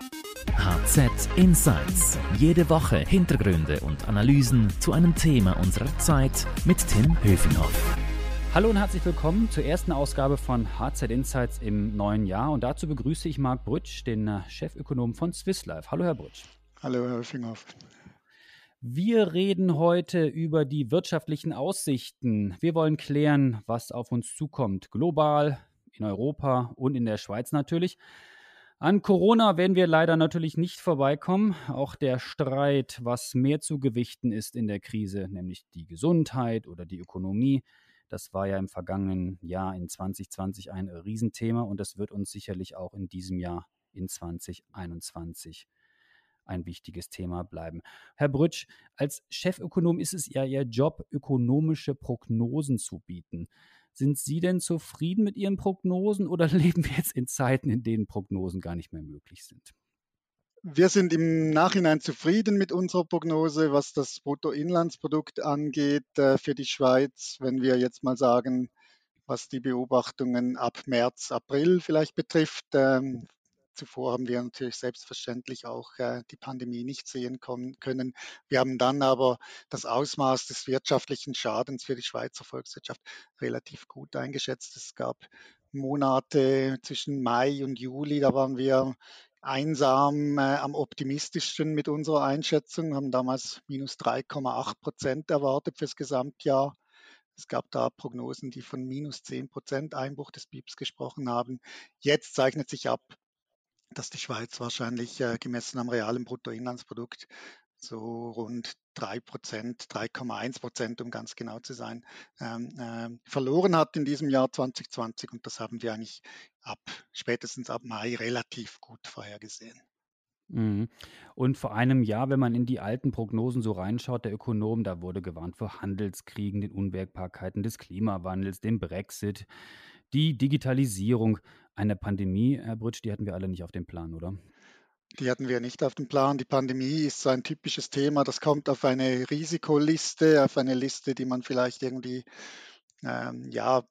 HZ Insights. Jede Woche Hintergründe und Analysen zu einem Thema unserer Zeit mit Tim Höfinghoff. Hallo und herzlich willkommen zur ersten Ausgabe von HZ Insights im neuen Jahr. Und dazu begrüße ich Marc Brütsch, den Chefökonom von Swiss Life. Hallo, Herr Brütsch. Hallo, Herr Höfinghoff. Wir reden heute über die wirtschaftlichen Aussichten. Wir wollen klären, was auf uns zukommt, global, in Europa und in der Schweiz natürlich. An Corona werden wir leider natürlich nicht vorbeikommen. Auch der Streit, was mehr zu gewichten ist in der Krise, nämlich die Gesundheit oder die Ökonomie, das war ja im vergangenen Jahr in 2020 ein Riesenthema und das wird uns sicherlich auch in diesem Jahr in 2021 ein wichtiges Thema bleiben. Herr Brütsch, als Chefökonom ist es ja Ihr Job, ökonomische Prognosen zu bieten. Sind Sie denn zufrieden mit Ihren Prognosen oder leben wir jetzt in Zeiten, in denen Prognosen gar nicht mehr möglich sind? Wir sind im Nachhinein zufrieden mit unserer Prognose, was das Bruttoinlandsprodukt angeht äh, für die Schweiz. Wenn wir jetzt mal sagen, was die Beobachtungen ab März, April vielleicht betrifft, ähm, Zuvor haben wir natürlich selbstverständlich auch äh, die Pandemie nicht sehen können. Wir haben dann aber das Ausmaß des wirtschaftlichen Schadens für die Schweizer Volkswirtschaft relativ gut eingeschätzt. Es gab Monate zwischen Mai und Juli, da waren wir einsam äh, am optimistischsten mit unserer Einschätzung, haben damals minus 3,8 Prozent erwartet fürs Gesamtjahr. Es gab da Prognosen, die von minus 10 Prozent Einbruch des BIPs gesprochen haben. Jetzt zeichnet sich ab, dass die Schweiz wahrscheinlich äh, gemessen am realen Bruttoinlandsprodukt so rund 3 Prozent, 3,1 Prozent, um ganz genau zu sein, ähm, äh, verloren hat in diesem Jahr 2020. Und das haben wir eigentlich ab, spätestens ab Mai relativ gut vorhergesehen. Mhm. Und vor einem Jahr, wenn man in die alten Prognosen so reinschaut, der Ökonom, da wurde gewarnt vor Handelskriegen, den Unwägbarkeiten des Klimawandels, dem Brexit, die Digitalisierung. Eine Pandemie, Herr Brütsch, die hatten wir alle nicht auf dem Plan, oder? Die hatten wir nicht auf dem Plan. Die Pandemie ist so ein typisches Thema. Das kommt auf eine Risikoliste, auf eine Liste, die man vielleicht irgendwie ähm, ja,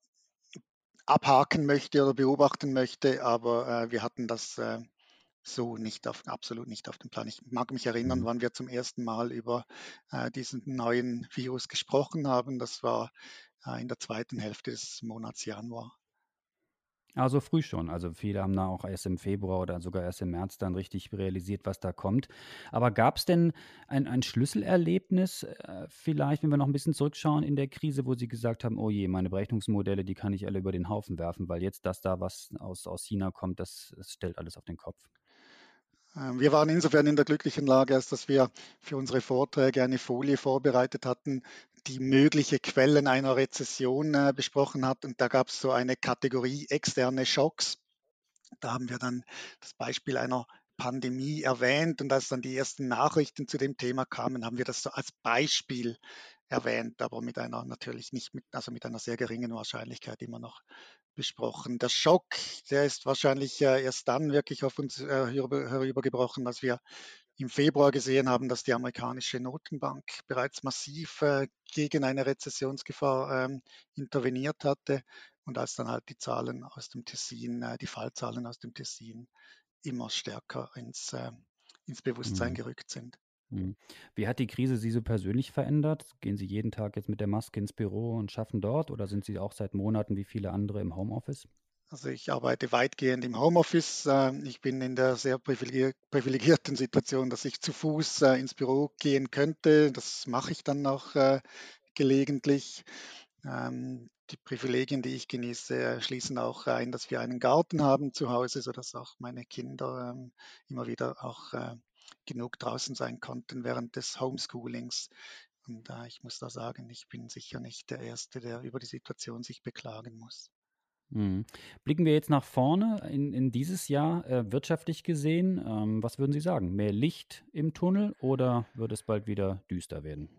abhaken möchte oder beobachten möchte. Aber äh, wir hatten das äh, so nicht auf, absolut nicht auf dem Plan. Ich mag mich erinnern, mhm. wann wir zum ersten Mal über äh, diesen neuen Virus gesprochen haben. Das war äh, in der zweiten Hälfte des Monats Januar. Also früh schon. Also viele haben da auch erst im Februar oder sogar erst im März dann richtig realisiert, was da kommt. Aber gab es denn ein, ein Schlüsselerlebnis, äh, vielleicht, wenn wir noch ein bisschen zurückschauen in der Krise, wo Sie gesagt haben, oh je, meine Berechnungsmodelle, die kann ich alle über den Haufen werfen, weil jetzt das da, was aus, aus China kommt, das, das stellt alles auf den Kopf. Ähm, wir waren insofern in der glücklichen Lage, als dass wir für unsere Vorträge eine Folie vorbereitet hatten, die mögliche Quellen einer Rezession äh, besprochen hat. Und da gab es so eine Kategorie externe Schocks. Da haben wir dann das Beispiel einer Pandemie erwähnt und als dann die ersten Nachrichten zu dem Thema kamen, haben wir das so als Beispiel erwähnt, aber mit einer natürlich nicht mit, also mit einer sehr geringen Wahrscheinlichkeit immer noch besprochen. Der Schock, der ist wahrscheinlich äh, erst dann wirklich auf uns äh, herübergebrochen, als wir im Februar gesehen haben, dass die amerikanische Notenbank bereits massiv äh, gegen eine Rezessionsgefahr ähm, interveniert hatte und als dann halt die Zahlen aus dem Tessin, äh, die Fallzahlen aus dem Tessin immer stärker ins, äh, ins Bewusstsein mhm. gerückt sind. Mhm. Wie hat die Krise Sie so persönlich verändert? Gehen Sie jeden Tag jetzt mit der Maske ins Büro und schaffen dort oder sind Sie auch seit Monaten wie viele andere im Homeoffice? Also ich arbeite weitgehend im Homeoffice. Ähm, ich bin in der sehr privilegierten Situation, dass ich zu Fuß äh, ins Büro gehen könnte. Das mache ich dann auch äh, gelegentlich. Ähm, die Privilegien, die ich genieße, schließen auch ein, dass wir einen Garten haben zu Hause, sodass auch meine Kinder ähm, immer wieder auch äh, genug draußen sein konnten während des Homeschoolings. Und äh, ich muss da sagen, ich bin sicher nicht der Erste, der über die Situation sich beklagen muss. Mhm. Blicken wir jetzt nach vorne in, in dieses Jahr äh, wirtschaftlich gesehen. Ähm, was würden Sie sagen? Mehr Licht im Tunnel oder wird es bald wieder düster werden?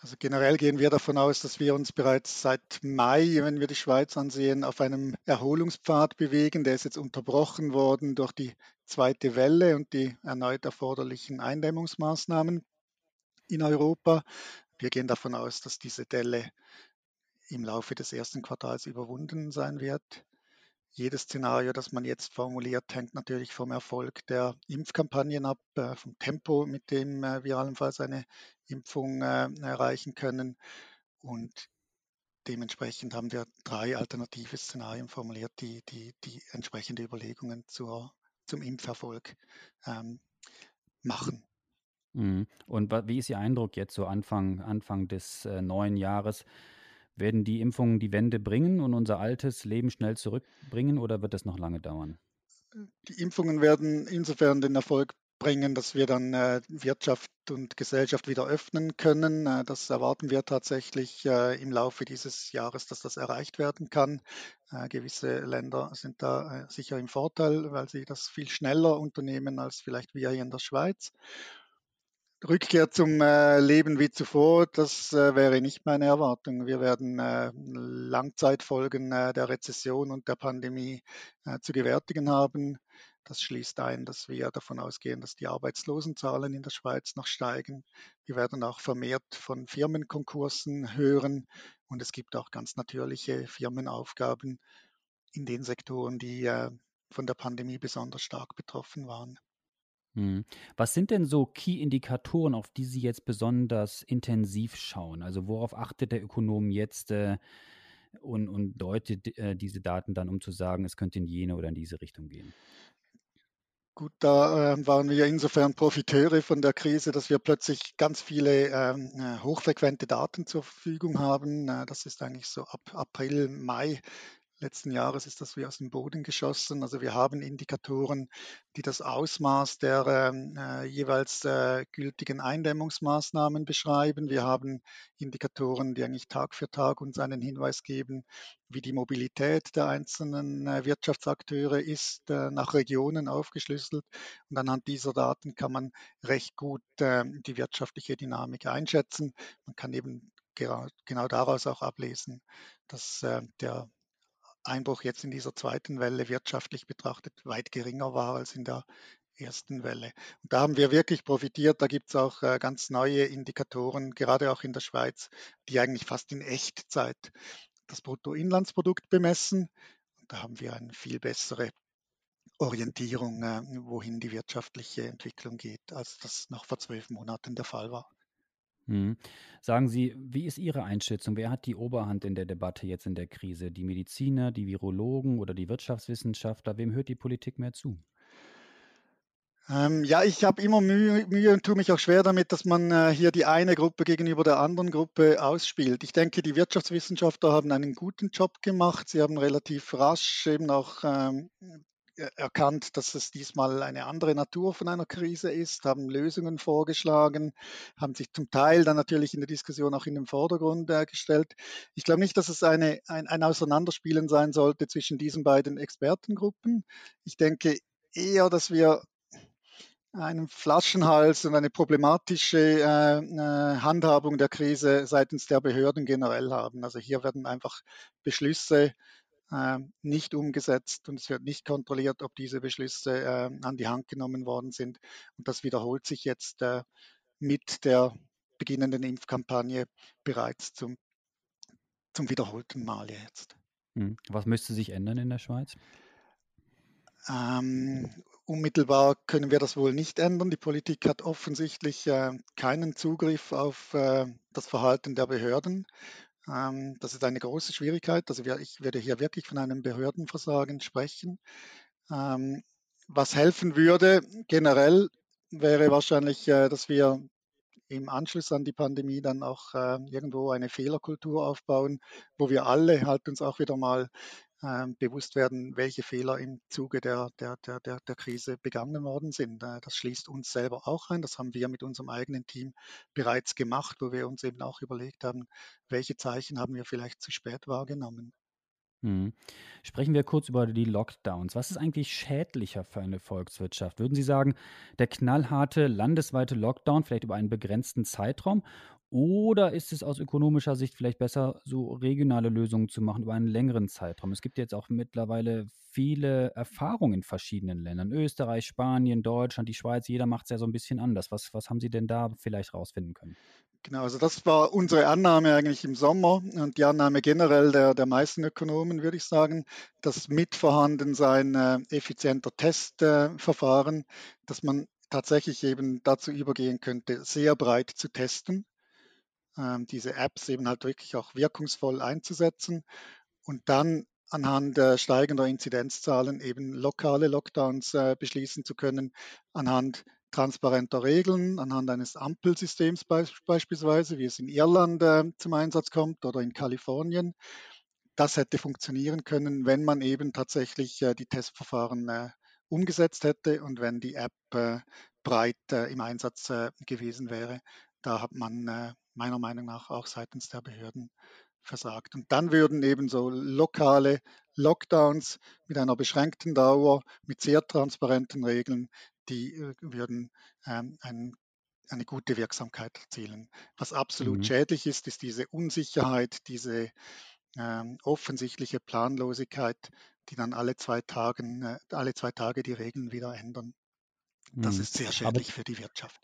Also generell gehen wir davon aus, dass wir uns bereits seit Mai, wenn wir die Schweiz ansehen, auf einem Erholungspfad bewegen. Der ist jetzt unterbrochen worden durch die zweite Welle und die erneut erforderlichen Eindämmungsmaßnahmen in Europa. Wir gehen davon aus, dass diese Delle im Laufe des ersten Quartals überwunden sein wird. jedes Szenario, das man jetzt formuliert, hängt natürlich vom Erfolg der Impfkampagnen ab, äh, vom Tempo, mit dem äh, wir allenfalls eine Impfung äh, erreichen können. Und dementsprechend haben wir drei alternative Szenarien formuliert, die, die, die entsprechende Überlegungen zur, zum Impferfolg ähm, machen. Mhm. Und wie ist Ihr Eindruck jetzt so Anfang, Anfang des neuen Jahres? Werden die Impfungen die Wende bringen und unser altes Leben schnell zurückbringen oder wird das noch lange dauern? Die Impfungen werden insofern den Erfolg bringen, dass wir dann äh, Wirtschaft und Gesellschaft wieder öffnen können. Äh, das erwarten wir tatsächlich äh, im Laufe dieses Jahres, dass das erreicht werden kann. Äh, gewisse Länder sind da äh, sicher im Vorteil, weil sie das viel schneller unternehmen als vielleicht wir hier in der Schweiz. Rückkehr zum äh, Leben wie zuvor, das äh, wäre nicht meine Erwartung. Wir werden äh, Langzeitfolgen äh, der Rezession und der Pandemie äh, zu gewärtigen haben. Das schließt ein, dass wir davon ausgehen, dass die Arbeitslosenzahlen in der Schweiz noch steigen. Wir werden auch vermehrt von Firmenkonkursen hören und es gibt auch ganz natürliche Firmenaufgaben in den Sektoren, die äh, von der Pandemie besonders stark betroffen waren. Mhm. Was sind denn so Key-Indikatoren, auf die Sie jetzt besonders intensiv schauen? Also worauf achtet der Ökonom jetzt äh, und, und deutet äh, diese Daten dann, um zu sagen, es könnte in jene oder in diese Richtung gehen? Gut, da äh, waren wir insofern Profiteure von der Krise, dass wir plötzlich ganz viele ähm, äh, hochfrequente Daten zur Verfügung haben. Äh, das ist eigentlich so ab April, Mai letzten Jahres ist das wie aus dem Boden geschossen. Also wir haben Indikatoren, die das Ausmaß der ähm, äh, jeweils äh, gültigen Eindämmungsmaßnahmen beschreiben. Wir haben Indikatoren, die eigentlich Tag für Tag uns einen Hinweis geben, wie die Mobilität der einzelnen äh, Wirtschaftsakteure ist, äh, nach Regionen aufgeschlüsselt. Und anhand dieser Daten kann man recht gut ähm, die wirtschaftliche Dynamik einschätzen. Man kann eben genau daraus auch ablesen, dass äh, der Einbruch jetzt in dieser zweiten Welle wirtschaftlich betrachtet weit geringer war als in der ersten Welle. Und da haben wir wirklich profitiert. Da gibt es auch äh, ganz neue Indikatoren, gerade auch in der Schweiz, die eigentlich fast in Echtzeit das Bruttoinlandsprodukt bemessen. Und da haben wir eine viel bessere Orientierung, äh, wohin die wirtschaftliche Entwicklung geht, als das noch vor zwölf Monaten der Fall war. Mhm. Sagen Sie, wie ist Ihre Einschätzung? Wer hat die Oberhand in der Debatte jetzt in der Krise? Die Mediziner, die Virologen oder die Wirtschaftswissenschaftler? Wem hört die Politik mehr zu? Ähm, ja, ich habe immer Mühe, Mühe, und tue mich auch schwer damit, dass man äh, hier die eine Gruppe gegenüber der anderen Gruppe ausspielt. Ich denke, die Wirtschaftswissenschaftler haben einen guten Job gemacht. Sie haben relativ rasch eben auch ähm, erkannt, dass es diesmal eine andere Natur von einer Krise ist, haben Lösungen vorgeschlagen, haben sich zum Teil dann natürlich in der Diskussion auch in den Vordergrund äh, gestellt. Ich glaube nicht, dass es eine, ein, ein Auseinanderspielen sein sollte zwischen diesen beiden Expertengruppen. Ich denke eher, dass wir einen Flaschenhals und eine problematische äh, äh, Handhabung der Krise seitens der Behörden generell haben. Also hier werden einfach Beschlüsse nicht umgesetzt und es wird nicht kontrolliert, ob diese Beschlüsse ähm, an die Hand genommen worden sind. Und das wiederholt sich jetzt äh, mit der beginnenden Impfkampagne bereits zum, zum wiederholten Mal jetzt. Hm. Was müsste sich ändern in der Schweiz? Ähm, unmittelbar können wir das wohl nicht ändern. Die Politik hat offensichtlich äh, keinen Zugriff auf äh, das Verhalten der Behörden. Ähm, das ist eine große Schwierigkeit. Also ich werde hier wirklich von einem Behördenversagen sprechen. Ähm, was helfen würde generell wäre wahrscheinlich, äh, dass wir im Anschluss an die Pandemie dann auch äh, irgendwo eine Fehlerkultur aufbauen, wo wir alle halt uns auch wieder mal bewusst werden, welche Fehler im Zuge der, der, der, der, Krise begangen worden sind. Äh, das schließt uns selber auch ein. Das haben wir mit unserem eigenen Team bereits gemacht, wo wir uns eben auch überlegt haben, welche Zeichen haben wir vielleicht zu spät wahrgenommen. Mhm. Sprechen wir kurz über die Lockdowns. Was ist eigentlich schädlicher für eine Volkswirtschaft? Würden Sie sagen, der knallharte landesweite Lockdown vielleicht über einen begrenzten Zeitraum oder ist es aus ökonomischer Sicht vielleicht besser, so regionale Lösungen zu machen über einen längeren Zeitraum? Es gibt jetzt auch mittlerweile viele Erfahrungen in verschiedenen Ländern. Österreich, Spanien, Deutschland, die Schweiz, jeder macht es ja so ein bisschen anders. Was, was haben Sie denn da vielleicht rausfinden können? Genau, also das war unsere Annahme eigentlich im Sommer und die Annahme generell der, der meisten Ökonomen, würde ich sagen, dass mit Vorhandensein äh, effizienter Testverfahren, äh, dass man tatsächlich eben dazu übergehen könnte, sehr breit zu testen, diese Apps eben halt wirklich auch wirkungsvoll einzusetzen und dann anhand äh, steigender Inzidenzzahlen eben lokale Lockdowns äh, beschließen zu können, anhand transparenter Regeln, anhand eines Ampelsystems beispielsweise, wie es in Irland äh, zum Einsatz kommt oder in Kalifornien. Das hätte funktionieren können, wenn man eben tatsächlich die Testverfahren umgesetzt hätte und wenn die App breit im Einsatz gewesen wäre. Da hat man meiner Meinung nach auch seitens der Behörden versagt. Und dann würden eben so lokale Lockdowns mit einer beschränkten Dauer, mit sehr transparenten Regeln, die äh, würden ähm, ein, eine gute Wirksamkeit erzielen. Was absolut mhm. schädlich ist, ist diese Unsicherheit, diese ähm, offensichtliche Planlosigkeit, die dann alle zwei, Tagen, äh, alle zwei Tage die Regeln wieder ändern. Das mhm. ist sehr schädlich Aber für die Wirtschaft.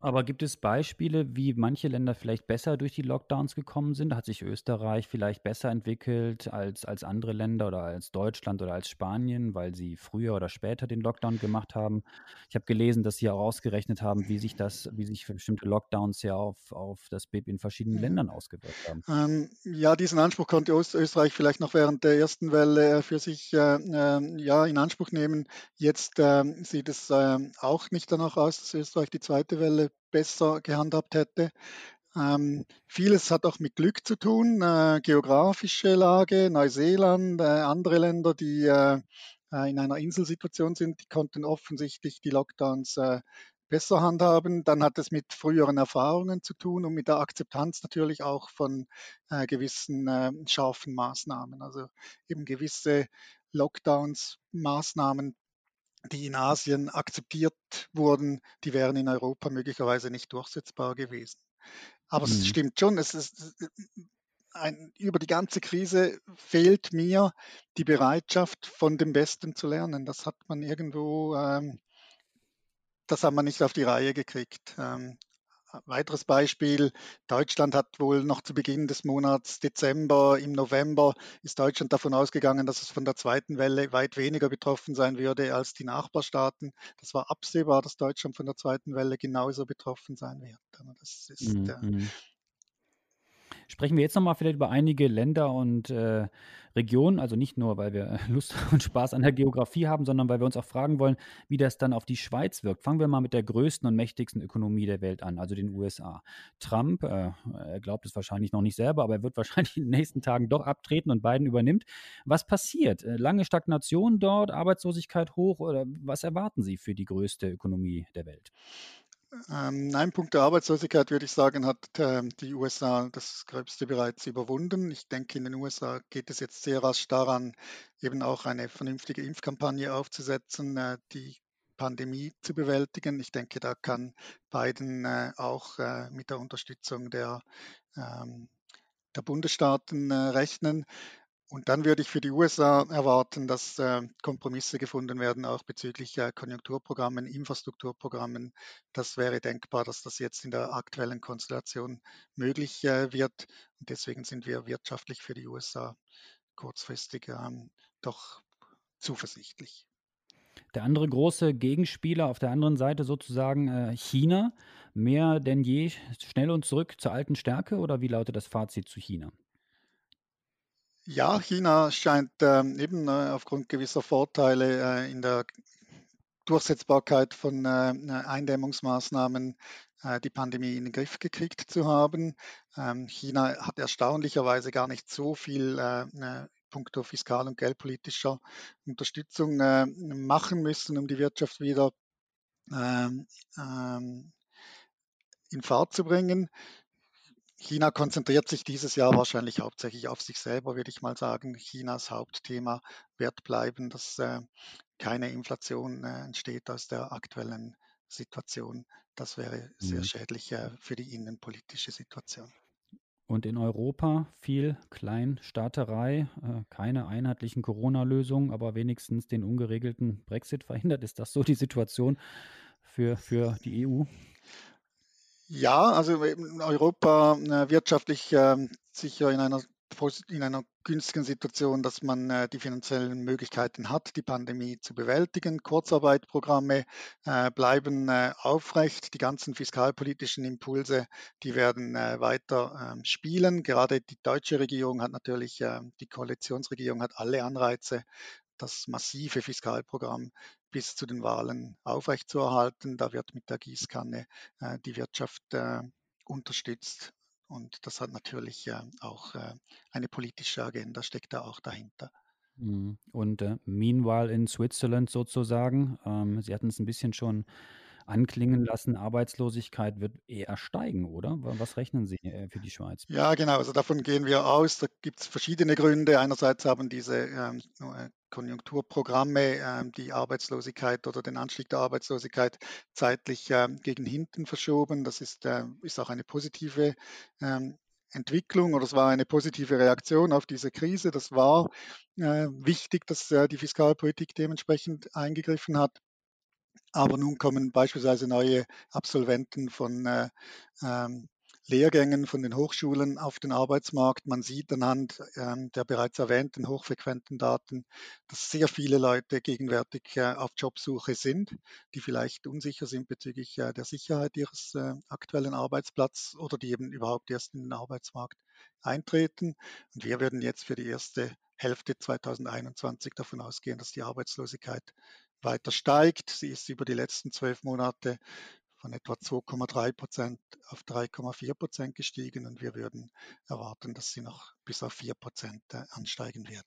Aber gibt es Beispiele, wie manche Länder vielleicht besser durch die Lockdowns gekommen sind? Hat sich Österreich vielleicht besser entwickelt als, als andere Länder oder als Deutschland oder als Spanien, weil sie früher oder später den Lockdown gemacht haben? Ich habe gelesen, dass Sie auch ausgerechnet haben, wie sich das, wie sich bestimmte Lockdowns ja auf, auf das BIP in verschiedenen mhm. Ländern ausgewirkt haben. Ähm, ja, diesen Anspruch konnte Österreich vielleicht noch während der ersten Welle äh, für sich äh, äh, ja, in Anspruch nehmen. Jetzt äh, sieht es äh, auch nicht danach aus, dass Österreich die zweite Welle besser gehandhabt hätte. Ähm, vieles hat auch mit Glück zu tun, äh, geografische Lage, Neuseeland, äh, andere Länder, die äh, äh in einer Inselsituation sind, die konnten offensichtlich die Lockdowns äh, besser handhaben. Dann hat es mit früheren Erfahrungen zu tun und mit der Akzeptanz natürlich auch von äh, gewissen scharfen Maßnahmen. Also eben gewisse Lockdowns, Maßnahmen die in Asien akzeptiert wurden, die wären in Europa möglicherweise nicht durchsetzbar gewesen. Aber mhm. es stimmt schon, es ist, ein, über die ganze Krise fehlt mir die Bereitschaft, von dem Besten zu lernen. Das hat man irgendwo, ähm, das hat man nicht auf die Reihe gekriegt. Ähm, Weiteres Beispiel, Deutschland hat wohl noch zu Beginn des Monats Dezember, im November ist Deutschland davon ausgegangen, dass es von der zweiten Welle weit weniger betroffen sein würde als die Nachbarstaaten. Das war absehbar, dass Deutschland von der zweiten Welle genauso betroffen sein wird. Das ist, mhm. äh, Sprechen wir jetzt nochmal vielleicht über einige Länder und äh, Regionen, also nicht nur, weil wir Lust und Spaß an der Geografie haben, sondern weil wir uns auch fragen wollen, wie das dann auf die Schweiz wirkt. Fangen wir mal mit der größten und mächtigsten Ökonomie der Welt an, also den USA. Trump, äh, er glaubt es wahrscheinlich noch nicht selber, aber er wird wahrscheinlich in den nächsten Tagen doch abtreten und Biden übernimmt. Was passiert? Äh, lange Stagnation dort, Arbeitslosigkeit hoch oder was erwarten Sie für die größte Ökonomie der Welt? Ähm, ein Punkt der Arbeitslosigkeit, würde ich sagen, hat äh, die USA das Gröbste bereits überwunden. Ich denke, in den USA geht es jetzt sehr rasch daran, eben auch eine vernünftige Impfkampagne aufzusetzen, äh, die Pandemie zu bewältigen. Ich denke, da kann Biden äh, auch äh, mit der Unterstützung der, ähm, der Bundesstaaten rechnen. Und dann würde ich für die USA erwarten, dass äh, Kompromisse gefunden werden, auch bezüglich äh, Konjunkturprogrammen, Infrastrukturprogrammen. Das wäre denkbar, dass das jetzt in der aktuellen Konstellation möglich äh, wird. Und deswegen sind wir wirtschaftlich für die USA kurzfristig ähm, doch zuversichtlich. Der andere große Gegenspieler auf der anderen Seite sozusagen China, mehr denn je schnell und zurück zur alten Stärke oder wie lautet das Fazit zu China? Ja, China scheint ähm, eben äh, aufgrund gewisser Vorteile äh, in der Durchsetzbarkeit von äh, Eindämmungsmaßnahmen äh, die Pandemie in den Griff gekriegt zu haben. Ähm, China hat erstaunlicherweise gar nicht so viel äh, äh, puncto fiskal- und geldpolitischer Unterstützung machen müssen, um die Wirtschaft wieder ähm, ähm, in Fahrt zu bringen. China konzentriert sich dieses Jahr wahrscheinlich hauptsächlich auf sich selber, würde ich mal sagen. Chinas Hauptthema wird bleiben, dass äh, keine Inflation äh, entsteht aus der aktuellen Situation. Das wäre sehr mhm. schädlich äh, für die innenpolitische Situation. Und in Europa viel Kleinstaaterei, äh, keine einheitlichen Corona-Lösungen, aber wenigstens den ungeregelten Brexit verhindert. Ist das so die Situation für, für die EU? Ja, also Europa äh, wirtschaftlich äh, sicher in einer in einer günstigen Situation, dass man äh, die finanziellen Möglichkeiten hat, die Pandemie zu bewältigen. Kurzarbeitprogramme äh, bleiben aufrecht. Die ganzen fiskalpolitischen Impulse, die werden weiter ähm, spielen. Gerade die deutsche Regierung hat natürlich, ähm, die Koalitionsregierung hat alle Anreize, das massive Fiskalprogramm bis zu den Wahlen aufrechtzuerhalten. Da wird mit der Gießkanne äh, die Wirtschaft äh, unterstützt. Und das hat natürlich äh, auch äh, eine politische Agenda, steckt da auch dahinter. Mhm. Und äh, meanwhile in Switzerland sozusagen, ähm, Sie hatten es ein bisschen schon anklingen lassen, Arbeitslosigkeit wird eher steigen, oder? Was rechnen Sie äh, für die Schweiz? Ja, genau. Also davon gehen wir aus. Da gibt es verschiedene Gründe. Einerseits haben diese ähm, äh, Konjunkturprogramme ähm, die Arbeitslosigkeit oder den Anstieg der Arbeitslosigkeit zeitlich ähm, gegen hinten verschoben. Das ist, äh, ist auch eine positive ähm, Entwicklung oder es war eine positive Reaktion auf diese Krise. Das war äh, wichtig, dass äh, die Fiskalpolitik dementsprechend eingegriffen hat. Aber nun kommen beispielsweise neue Absolventen von Lehrgängen von den Hochschulen auf den Arbeitsmarkt. Man sieht anhand ähm, der bereits erwähnten hochfrequenten Daten, dass sehr viele Leute gegenwärtig äh, auf Jobsuche sind, die vielleicht unsicher sind bezüglich äh, der Sicherheit ihres äh, aktuellen Arbeitsplatzes oder die eben überhaupt erst in den Arbeitsmarkt eintreten. Und wir würden jetzt für die erste Hälfte 2021 davon ausgehen, dass die Arbeitslosigkeit weiter steigt. Sie ist über die letzten zwölf Monate von etwa 2,3 Prozent auf 3,4 Prozent gestiegen und wir würden erwarten, dass sie noch bis auf 4 Prozent äh, ansteigen wird.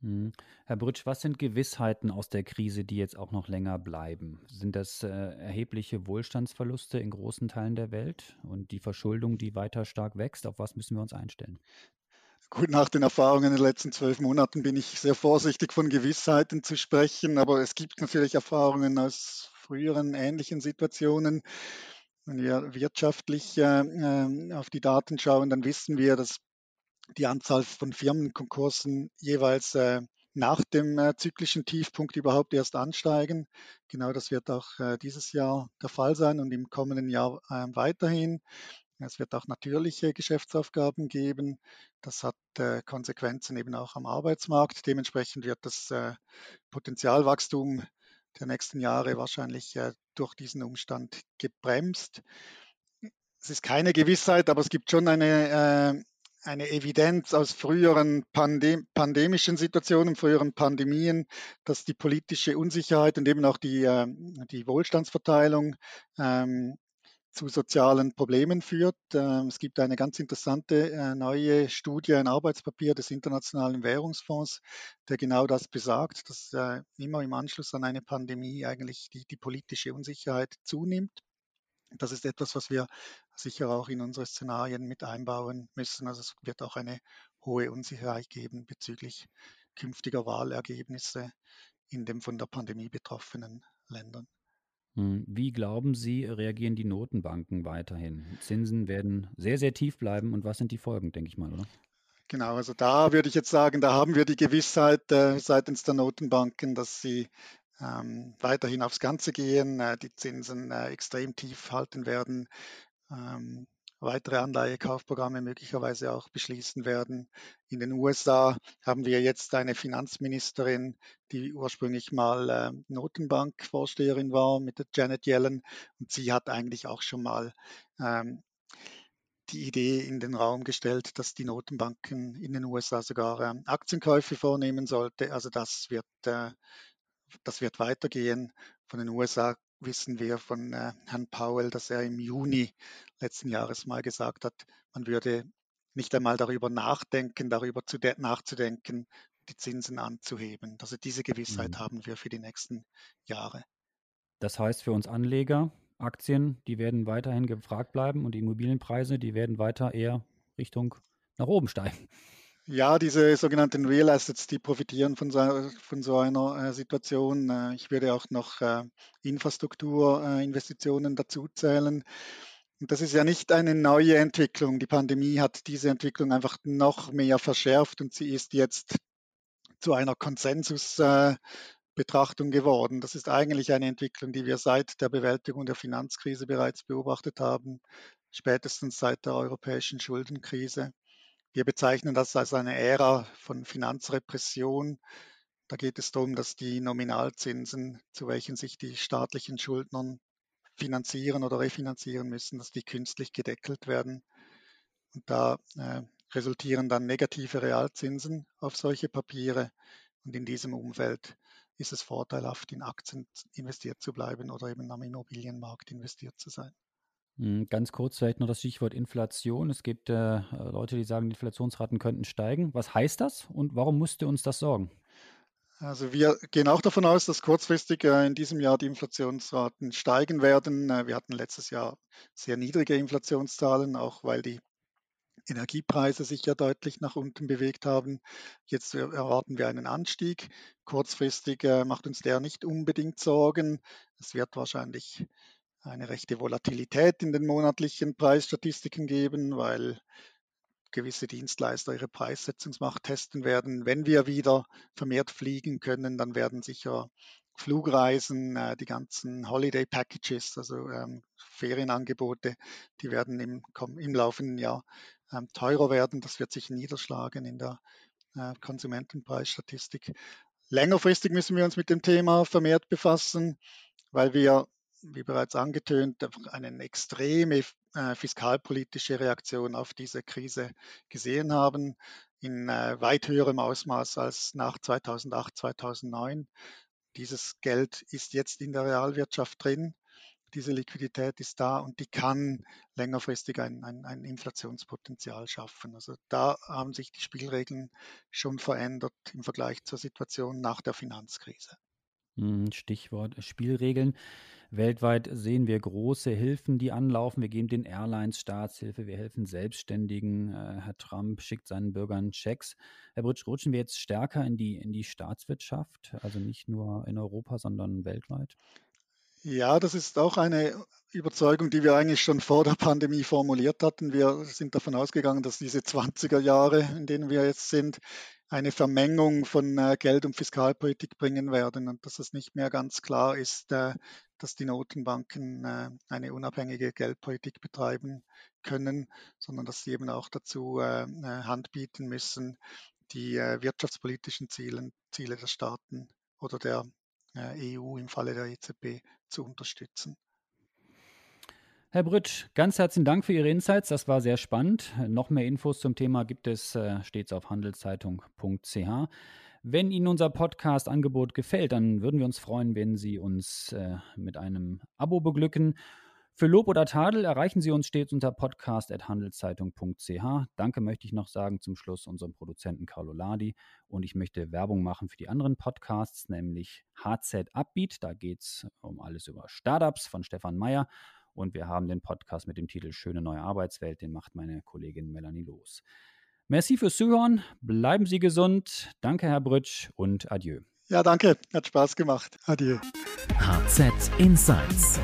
Hm. Herr Brütsch, was sind Gewissheiten aus der Krise, die jetzt auch noch länger bleiben? Sind das äh, erhebliche Wohlstandsverluste in großen Teilen der Welt und die Verschuldung, die weiter stark wächst? Auf was müssen wir uns einstellen? Gut, nach den Erfahrungen in den letzten zwölf Monaten bin ich sehr vorsichtig von Gewissheiten zu sprechen, aber es gibt natürlich Erfahrungen aus früheren ähnlichen Situationen. Wenn wir wirtschaftlich äh, ähm, auf die Daten schauen, dann wissen wir, dass die Anzahl von Firmenkonkursen jeweils äh, nach dem äh, zyklischen Tiefpunkt überhaupt erst ansteigen. Genau das wird auch äh, dieses Jahr der Fall sein und im kommenden Jahr äh, weiterhin. Es wird auch natürliche Geschäftsaufgaben geben. Das hat äh, Konsequenzen eben auch am Arbeitsmarkt. Dementsprechend wird das äh, Potenzialwachstum der nächsten Jahre wahrscheinlich äh, durch diesen Umstand gebremst. Es ist keine Gewissheit, aber es gibt schon eine, äh, eine Evidenz aus früheren Pandem pandemischen Situationen, früheren Pandemien, dass die politische Unsicherheit und eben auch die, äh, die Wohlstandsverteilung ähm, zu sozialen Problemen führt. Ähm, es gibt eine ganz interessante äh, neue Studie, ein Arbeitspapier des Internationalen Währungsfonds, der genau das besagt, dass äh, immer im Anschluss an eine Pandemie eigentlich die, die politische Unsicherheit zunimmt. Das ist etwas, was wir sicher auch in unsere Szenarien mit einbauen müssen. Also es wird auch eine hohe Unsicherheit geben bezüglich künftiger Wahlergebnisse in den von der Pandemie betroffenen Ländern. Hm, wie glauben Sie, reagieren die Notenbanken weiterhin? Zinsen werden sehr, sehr tief bleiben. Und was sind die Folgen, denke ich mal, oder? Genau, also da würde ich jetzt sagen, da haben wir die Gewissheit äh, seitens der Notenbanken, dass sie ähm, weiterhin aufs Ganze gehen, äh, die Zinsen äh, extrem tief halten werden. Ähm, weitere Anleihekaufprogramme möglicherweise auch beschließen werden. In den USA haben wir jetzt eine Finanzministerin, die ursprünglich mal äh, Notenbankvorsteherin war mit der Janet Yellen und sie hat eigentlich auch schon mal ähm, die Idee in den Raum gestellt, dass die Notenbanken in den USA sogar äh, Aktienkäufe vornehmen sollte. Also das wird, äh, das wird weitergehen. Von den USA wissen wir von äh, Herrn Powell, dass er im Juni letzten Jahres mal gesagt hat, man würde nicht einmal darüber nachdenken, darüber zu nachzudenken, die Zinsen anzuheben. Also diese Gewissheit mhm. haben wir für die nächsten Jahre. Das heißt für uns Anleger, Aktien, die werden weiterhin gefragt bleiben und die Immobilienpreise, die werden weiter eher Richtung nach oben steigen. Ja, diese sogenannten Real Assets, die profitieren von so, von so einer äh, Situation. Äh, ich würde auch noch äh, Infrastrukturinvestitionen dazu zählen. Und das ist ja nicht eine neue Entwicklung. Die Pandemie hat diese Entwicklung einfach noch mehr verschärft und sie ist jetzt zu einer Konsensus, Betrachtung geworden. Das ist eigentlich eine Entwicklung, die wir seit der Bewältigung der Finanzkrise bereits beobachtet haben, spätestens seit der europäischen Schuldenkrise. Wir bezeichnen das als eine Ära von Finanzrepression. Da geht es darum, dass die Nominalzinsen, zu welchen sich die staatlichen Schuldnern finanzieren oder refinanzieren müssen, dass die künstlich gedeckelt werden. Und da äh, resultieren dann negative Realzinsen auf solche Papiere. Und in diesem Umfeld ist es vorteilhaft, in Aktien investiert zu bleiben oder eben am Immobilienmarkt investiert zu sein. Hm, ganz kurz vielleicht noch das Stichwort Inflation. Es gibt äh, Leute, die sagen, die Inflationsraten könnten steigen. Was heißt das und warum musste uns das sorgen? Also wir gehen auch davon aus, dass kurzfristig äh, in diesem Jahr die Inflationsraten steigen werden. Äh, wir hatten letztes Jahr sehr niedrige Inflationszahlen, auch weil die Energiepreise sich ja deutlich nach unten bewegt haben. Jetzt erwarten wir einen Anstieg. Kurzfristig äh, macht uns der nicht unbedingt Sorgen. Es wird wahrscheinlich eine rechte Volatilität in den monatlichen Preisstatistiken geben, weil gewisse Dienstleister ihre Preissetzungsmacht testen werden. Wenn wir wieder vermehrt fliegen können, dann werden sicher Flugreisen, äh, die ganzen Holiday Packages, also ähm, Ferienangebote, die werden im, im laufenden Jahr ähm, teurer werden. Das wird sich niederschlagen in der äh, Konsumentenpreisstatistik. Längerfristig müssen wir uns mit dem Thema vermehrt befassen, weil wir wie bereits angetönt, eine extreme äh, fiskalpolitische Reaktion auf diese Krise gesehen haben, in äh, weit höherem Ausmaß als nach 2008, 2009. Dieses Geld ist jetzt in der Realwirtschaft drin, diese Liquidität ist da und die kann längerfristig ein, ein, ein Inflationspotenzial schaffen. Also da haben sich die Spielregeln schon verändert im Vergleich zur Situation nach der Finanzkrise. Hm, Stichwort Spielregeln. Weltweit sehen wir große Hilfen, die anlaufen. Wir geben den Airlines Staatshilfe, wir helfen Selbstständigen. Äh, Herr Trump schickt seinen Bürgern Schecks. Herr Britsch, rutschen wir jetzt stärker in die, in die Staatswirtschaft, also nicht nur in Europa, sondern weltweit? Ja, das ist auch eine Überzeugung, die wir eigentlich schon vor der Pandemie formuliert hatten. Wir sind davon ausgegangen, dass diese 20er Jahre, in denen wir jetzt sind, eine Vermengung von äh, Geld- und Fiskalpolitik bringen werden und dass es nicht mehr ganz klar ist, äh, dass die Notenbanken äh, eine unabhängige Geldpolitik betreiben können, sondern dass sie eben auch dazu Hand bieten müssen, die wirtschaftspolitischen Ziele, Ziele der Staaten oder der EU im Falle der EZB zu unterstützen. Herr Brütsch, ganz herzlichen Dank für Ihre Insights. Das war sehr spannend. Noch mehr Infos zum Thema gibt es äh, stets auf handelszeitung.ch. Wenn Ihnen unser Podcast-Angebot gefällt, dann würden wir uns freuen, wenn Sie uns äh, mit einem Abo beglücken. Für Lob oder Tadel erreichen Sie uns stets unter podcast.handelszeitung.ch. Danke möchte ich noch sagen zum Schluss unserem Produzenten Carlo Ladi. Und ich möchte Werbung machen für die anderen Podcasts, nämlich HZ Upbeat. Da geht es um alles über Startups von Stefan Meyer. Und wir haben den Podcast mit dem Titel Schöne neue Arbeitswelt, den macht meine Kollegin Melanie los. Merci fürs Zuhören, bleiben Sie gesund. Danke, Herr Brütsch, und adieu. Ja, danke, hat Spaß gemacht. Adieu. HZ Insights